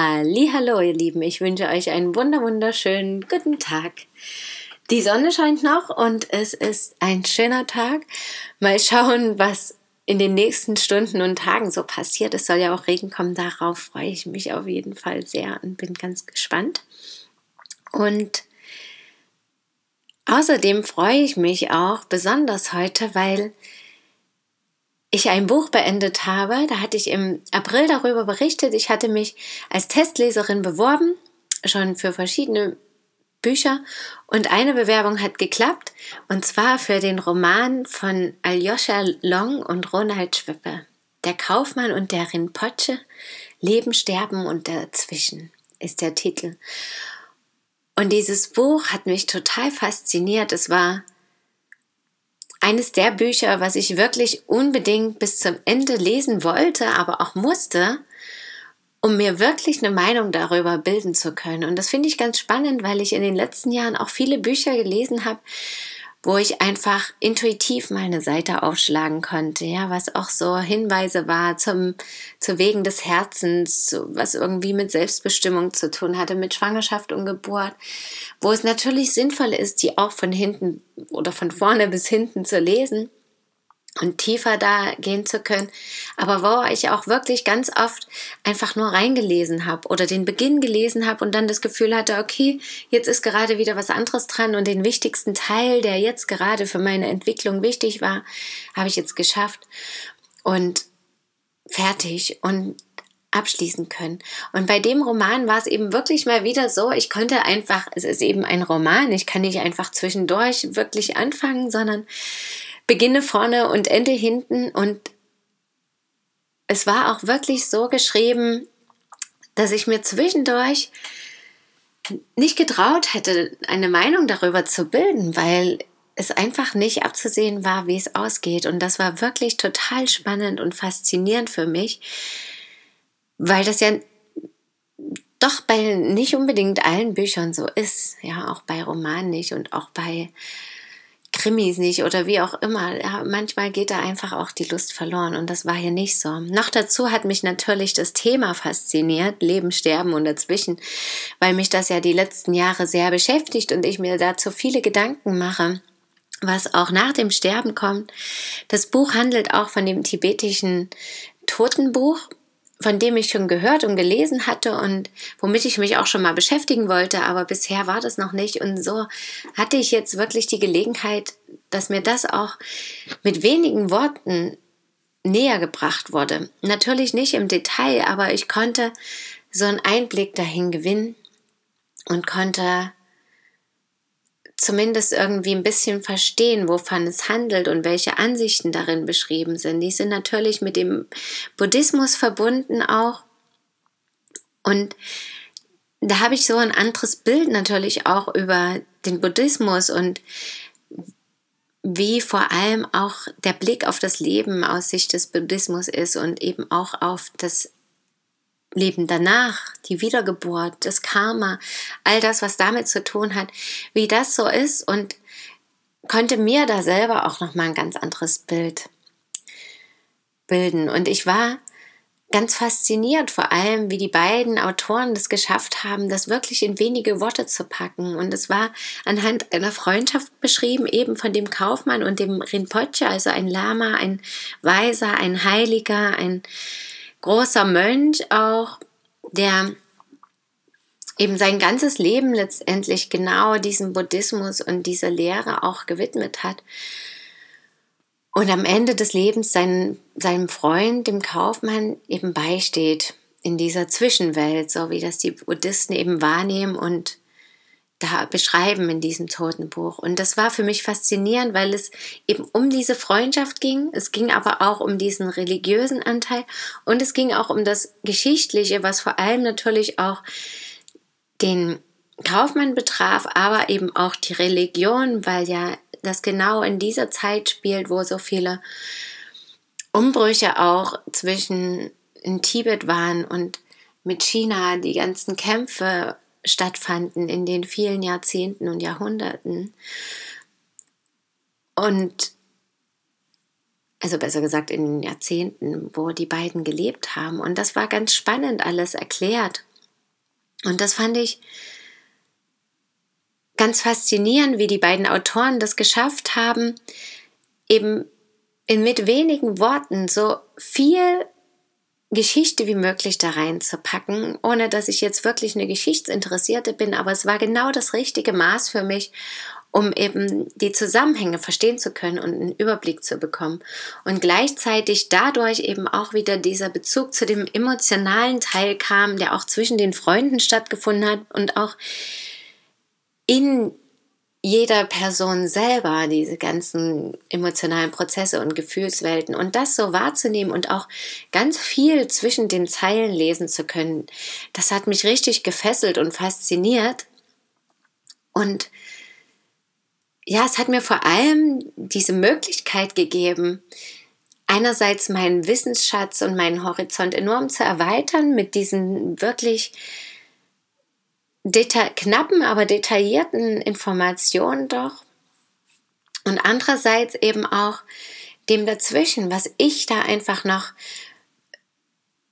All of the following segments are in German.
Hallo, ihr Lieben, ich wünsche euch einen wunder wunderschönen guten Tag. Die Sonne scheint noch und es ist ein schöner Tag. Mal schauen, was in den nächsten Stunden und Tagen so passiert. Es soll ja auch Regen kommen, darauf freue ich mich auf jeden Fall sehr und bin ganz gespannt. Und außerdem freue ich mich auch besonders heute, weil ich ein Buch beendet habe. Da hatte ich im April darüber berichtet. Ich hatte mich als Testleserin beworben, schon für verschiedene Bücher. Und eine Bewerbung hat geklappt, und zwar für den Roman von Aljoscha Long und Ronald Schwippe. Der Kaufmann und der Rinpoche, Leben, Sterben und dazwischen ist der Titel. Und dieses Buch hat mich total fasziniert. Es war eines der Bücher, was ich wirklich unbedingt bis zum Ende lesen wollte, aber auch musste, um mir wirklich eine Meinung darüber bilden zu können. Und das finde ich ganz spannend, weil ich in den letzten Jahren auch viele Bücher gelesen habe, wo ich einfach intuitiv meine Seite aufschlagen konnte, ja, was auch so Hinweise war zum, zu Wegen des Herzens, was irgendwie mit Selbstbestimmung zu tun hatte, mit Schwangerschaft und Geburt, wo es natürlich sinnvoll ist, die auch von hinten oder von vorne bis hinten zu lesen und tiefer da gehen zu können, aber wo ich auch wirklich ganz oft einfach nur reingelesen habe oder den Beginn gelesen habe und dann das Gefühl hatte, okay, jetzt ist gerade wieder was anderes dran und den wichtigsten Teil, der jetzt gerade für meine Entwicklung wichtig war, habe ich jetzt geschafft und fertig. Und abschließen können. Und bei dem Roman war es eben wirklich mal wieder so, ich konnte einfach, es ist eben ein Roman, ich kann nicht einfach zwischendurch wirklich anfangen, sondern beginne vorne und ende hinten und es war auch wirklich so geschrieben, dass ich mir zwischendurch nicht getraut hätte, eine Meinung darüber zu bilden, weil es einfach nicht abzusehen war, wie es ausgeht. Und das war wirklich total spannend und faszinierend für mich, weil das ja doch bei nicht unbedingt allen Büchern so ist, ja, auch bei Romanen nicht und auch bei Krimis nicht oder wie auch immer. Ja, manchmal geht da einfach auch die Lust verloren und das war hier nicht so. Noch dazu hat mich natürlich das Thema fasziniert, Leben, Sterben und dazwischen, weil mich das ja die letzten Jahre sehr beschäftigt und ich mir dazu viele Gedanken mache was auch nach dem Sterben kommt. Das Buch handelt auch von dem tibetischen Totenbuch von dem ich schon gehört und gelesen hatte und womit ich mich auch schon mal beschäftigen wollte, aber bisher war das noch nicht. Und so hatte ich jetzt wirklich die Gelegenheit, dass mir das auch mit wenigen Worten näher gebracht wurde. Natürlich nicht im Detail, aber ich konnte so einen Einblick dahin gewinnen und konnte zumindest irgendwie ein bisschen verstehen, wovon es handelt und welche Ansichten darin beschrieben sind. Die sind natürlich mit dem Buddhismus verbunden auch. Und da habe ich so ein anderes Bild natürlich auch über den Buddhismus und wie vor allem auch der Blick auf das Leben aus Sicht des Buddhismus ist und eben auch auf das Leben danach, die Wiedergeburt, das Karma, all das, was damit zu tun hat, wie das so ist und konnte mir da selber auch noch mal ein ganz anderes Bild bilden und ich war ganz fasziniert vor allem, wie die beiden Autoren das geschafft haben, das wirklich in wenige Worte zu packen. Und es war anhand einer Freundschaft beschrieben, eben von dem Kaufmann und dem Rinpoche, also ein Lama, ein Weiser, ein Heiliger, ein großer Mönch auch, der eben sein ganzes Leben letztendlich genau diesem Buddhismus und dieser Lehre auch gewidmet hat. Und am Ende des Lebens seinen, seinem Freund, dem Kaufmann, eben beisteht in dieser Zwischenwelt, so wie das die Buddhisten eben wahrnehmen und da beschreiben in diesem Totenbuch. Und das war für mich faszinierend, weil es eben um diese Freundschaft ging. Es ging aber auch um diesen religiösen Anteil und es ging auch um das Geschichtliche, was vor allem natürlich auch den Kaufmann betraf, aber eben auch die Religion, weil ja das genau in dieser Zeit spielt, wo so viele Umbrüche auch zwischen in Tibet waren und mit China die ganzen Kämpfe stattfanden in den vielen Jahrzehnten und Jahrhunderten. Und also besser gesagt in den Jahrzehnten, wo die beiden gelebt haben. Und das war ganz spannend alles erklärt. Und das fand ich ganz faszinierend, wie die beiden Autoren das geschafft haben, eben mit wenigen Worten so viel Geschichte wie möglich da reinzupacken, ohne dass ich jetzt wirklich eine Geschichtsinteressierte bin, aber es war genau das richtige Maß für mich, um eben die Zusammenhänge verstehen zu können und einen Überblick zu bekommen. Und gleichzeitig dadurch eben auch wieder dieser Bezug zu dem emotionalen Teil kam, der auch zwischen den Freunden stattgefunden hat und auch in jeder Person selber diese ganzen emotionalen Prozesse und Gefühlswelten und das so wahrzunehmen und auch ganz viel zwischen den Zeilen lesen zu können, das hat mich richtig gefesselt und fasziniert. Und ja, es hat mir vor allem diese Möglichkeit gegeben, einerseits meinen Wissensschatz und meinen Horizont enorm zu erweitern mit diesen wirklich knappen, aber detaillierten Informationen doch. Und andererseits eben auch dem dazwischen, was ich da einfach noch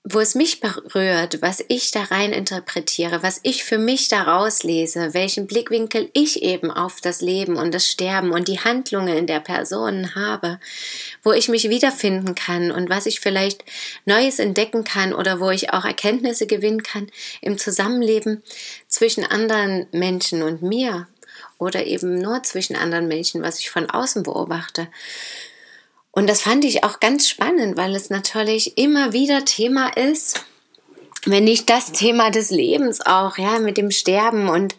wo es mich berührt, was ich da rein interpretiere, was ich für mich daraus lese, welchen Blickwinkel ich eben auf das Leben und das Sterben und die Handlungen in der Person habe, wo ich mich wiederfinden kann und was ich vielleicht Neues entdecken kann oder wo ich auch Erkenntnisse gewinnen kann im Zusammenleben zwischen anderen Menschen und mir oder eben nur zwischen anderen Menschen, was ich von außen beobachte. Und das fand ich auch ganz spannend, weil es natürlich immer wieder Thema ist, wenn nicht das Thema des Lebens auch, ja, mit dem Sterben und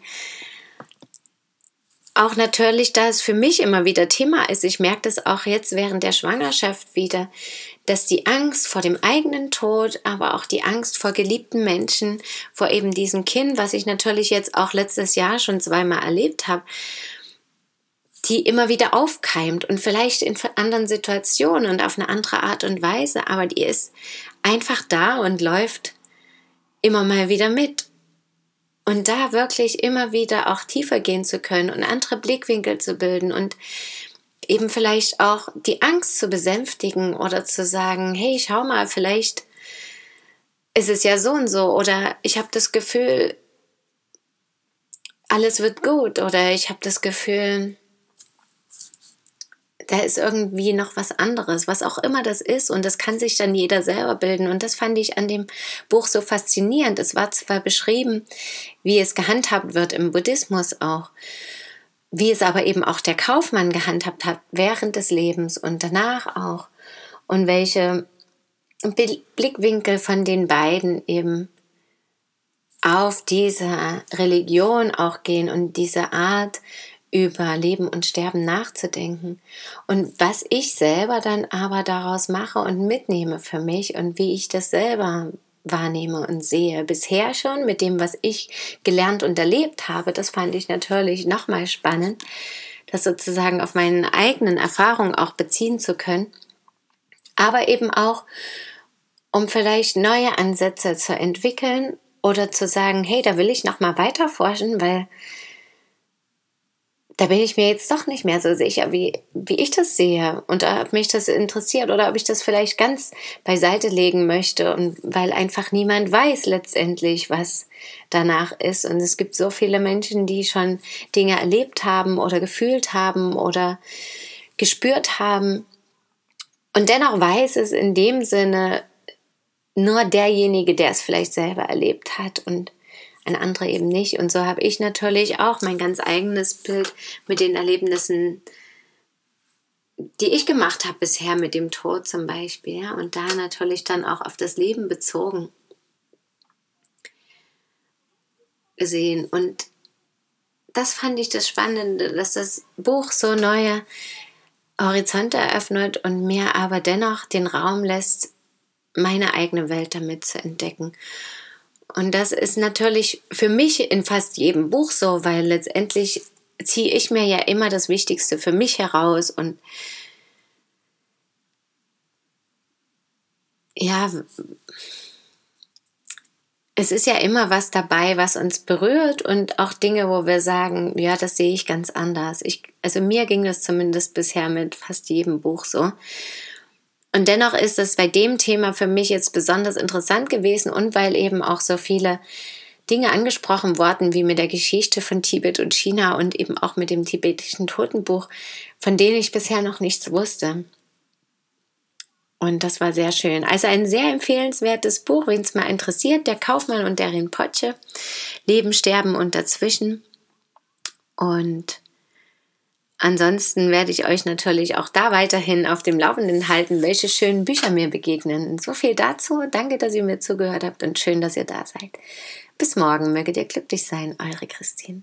auch natürlich, da es für mich immer wieder Thema ist. Ich merke das auch jetzt während der Schwangerschaft wieder, dass die Angst vor dem eigenen Tod, aber auch die Angst vor geliebten Menschen, vor eben diesem Kind, was ich natürlich jetzt auch letztes Jahr schon zweimal erlebt habe, die immer wieder aufkeimt und vielleicht in anderen Situationen und auf eine andere Art und Weise, aber die ist einfach da und läuft immer mal wieder mit. Und da wirklich immer wieder auch tiefer gehen zu können und andere Blickwinkel zu bilden und eben vielleicht auch die Angst zu besänftigen oder zu sagen, hey, schau mal, vielleicht ist es ja so und so oder ich habe das Gefühl, alles wird gut oder ich habe das Gefühl, da ist irgendwie noch was anderes, was auch immer das ist. Und das kann sich dann jeder selber bilden. Und das fand ich an dem Buch so faszinierend. Es war zwar beschrieben, wie es gehandhabt wird im Buddhismus auch, wie es aber eben auch der Kaufmann gehandhabt hat während des Lebens und danach auch. Und welche Blickwinkel von den beiden eben auf diese Religion auch gehen und diese Art, über Leben und Sterben nachzudenken. Und was ich selber dann aber daraus mache und mitnehme für mich und wie ich das selber wahrnehme und sehe. Bisher schon mit dem, was ich gelernt und erlebt habe, das fand ich natürlich nochmal spannend, das sozusagen auf meinen eigenen Erfahrungen auch beziehen zu können. Aber eben auch, um vielleicht neue Ansätze zu entwickeln oder zu sagen, hey, da will ich nochmal weiter forschen, weil da bin ich mir jetzt doch nicht mehr so sicher, wie, wie ich das sehe und ob mich das interessiert oder ob ich das vielleicht ganz beiseite legen möchte und weil einfach niemand weiß letztendlich, was danach ist. Und es gibt so viele Menschen, die schon Dinge erlebt haben oder gefühlt haben oder gespürt haben. Und dennoch weiß es in dem Sinne nur derjenige, der es vielleicht selber erlebt hat und ein anderer eben nicht. Und so habe ich natürlich auch mein ganz eigenes Bild mit den Erlebnissen, die ich gemacht habe bisher mit dem Tod zum Beispiel. Ja, und da natürlich dann auch auf das Leben bezogen gesehen. Und das fand ich das Spannende, dass das Buch so neue Horizonte eröffnet und mir aber dennoch den Raum lässt, meine eigene Welt damit zu entdecken. Und das ist natürlich für mich in fast jedem Buch so, weil letztendlich ziehe ich mir ja immer das Wichtigste für mich heraus und ja, es ist ja immer was dabei, was uns berührt und auch Dinge, wo wir sagen, ja, das sehe ich ganz anders. Ich, also mir ging das zumindest bisher mit fast jedem Buch so. Und dennoch ist es bei dem Thema für mich jetzt besonders interessant gewesen und weil eben auch so viele Dinge angesprochen wurden, wie mit der Geschichte von Tibet und China und eben auch mit dem tibetischen Totenbuch, von denen ich bisher noch nichts wusste. Und das war sehr schön. Also ein sehr empfehlenswertes Buch, wen es mal interessiert, der Kaufmann und der Rinpoche, Leben, Sterben und dazwischen. Und Ansonsten werde ich euch natürlich auch da weiterhin auf dem Laufenden halten, welche schönen Bücher mir begegnen. So viel dazu. Danke, dass ihr mir zugehört habt und schön, dass ihr da seid. Bis morgen, möget ihr glücklich sein, eure Christine.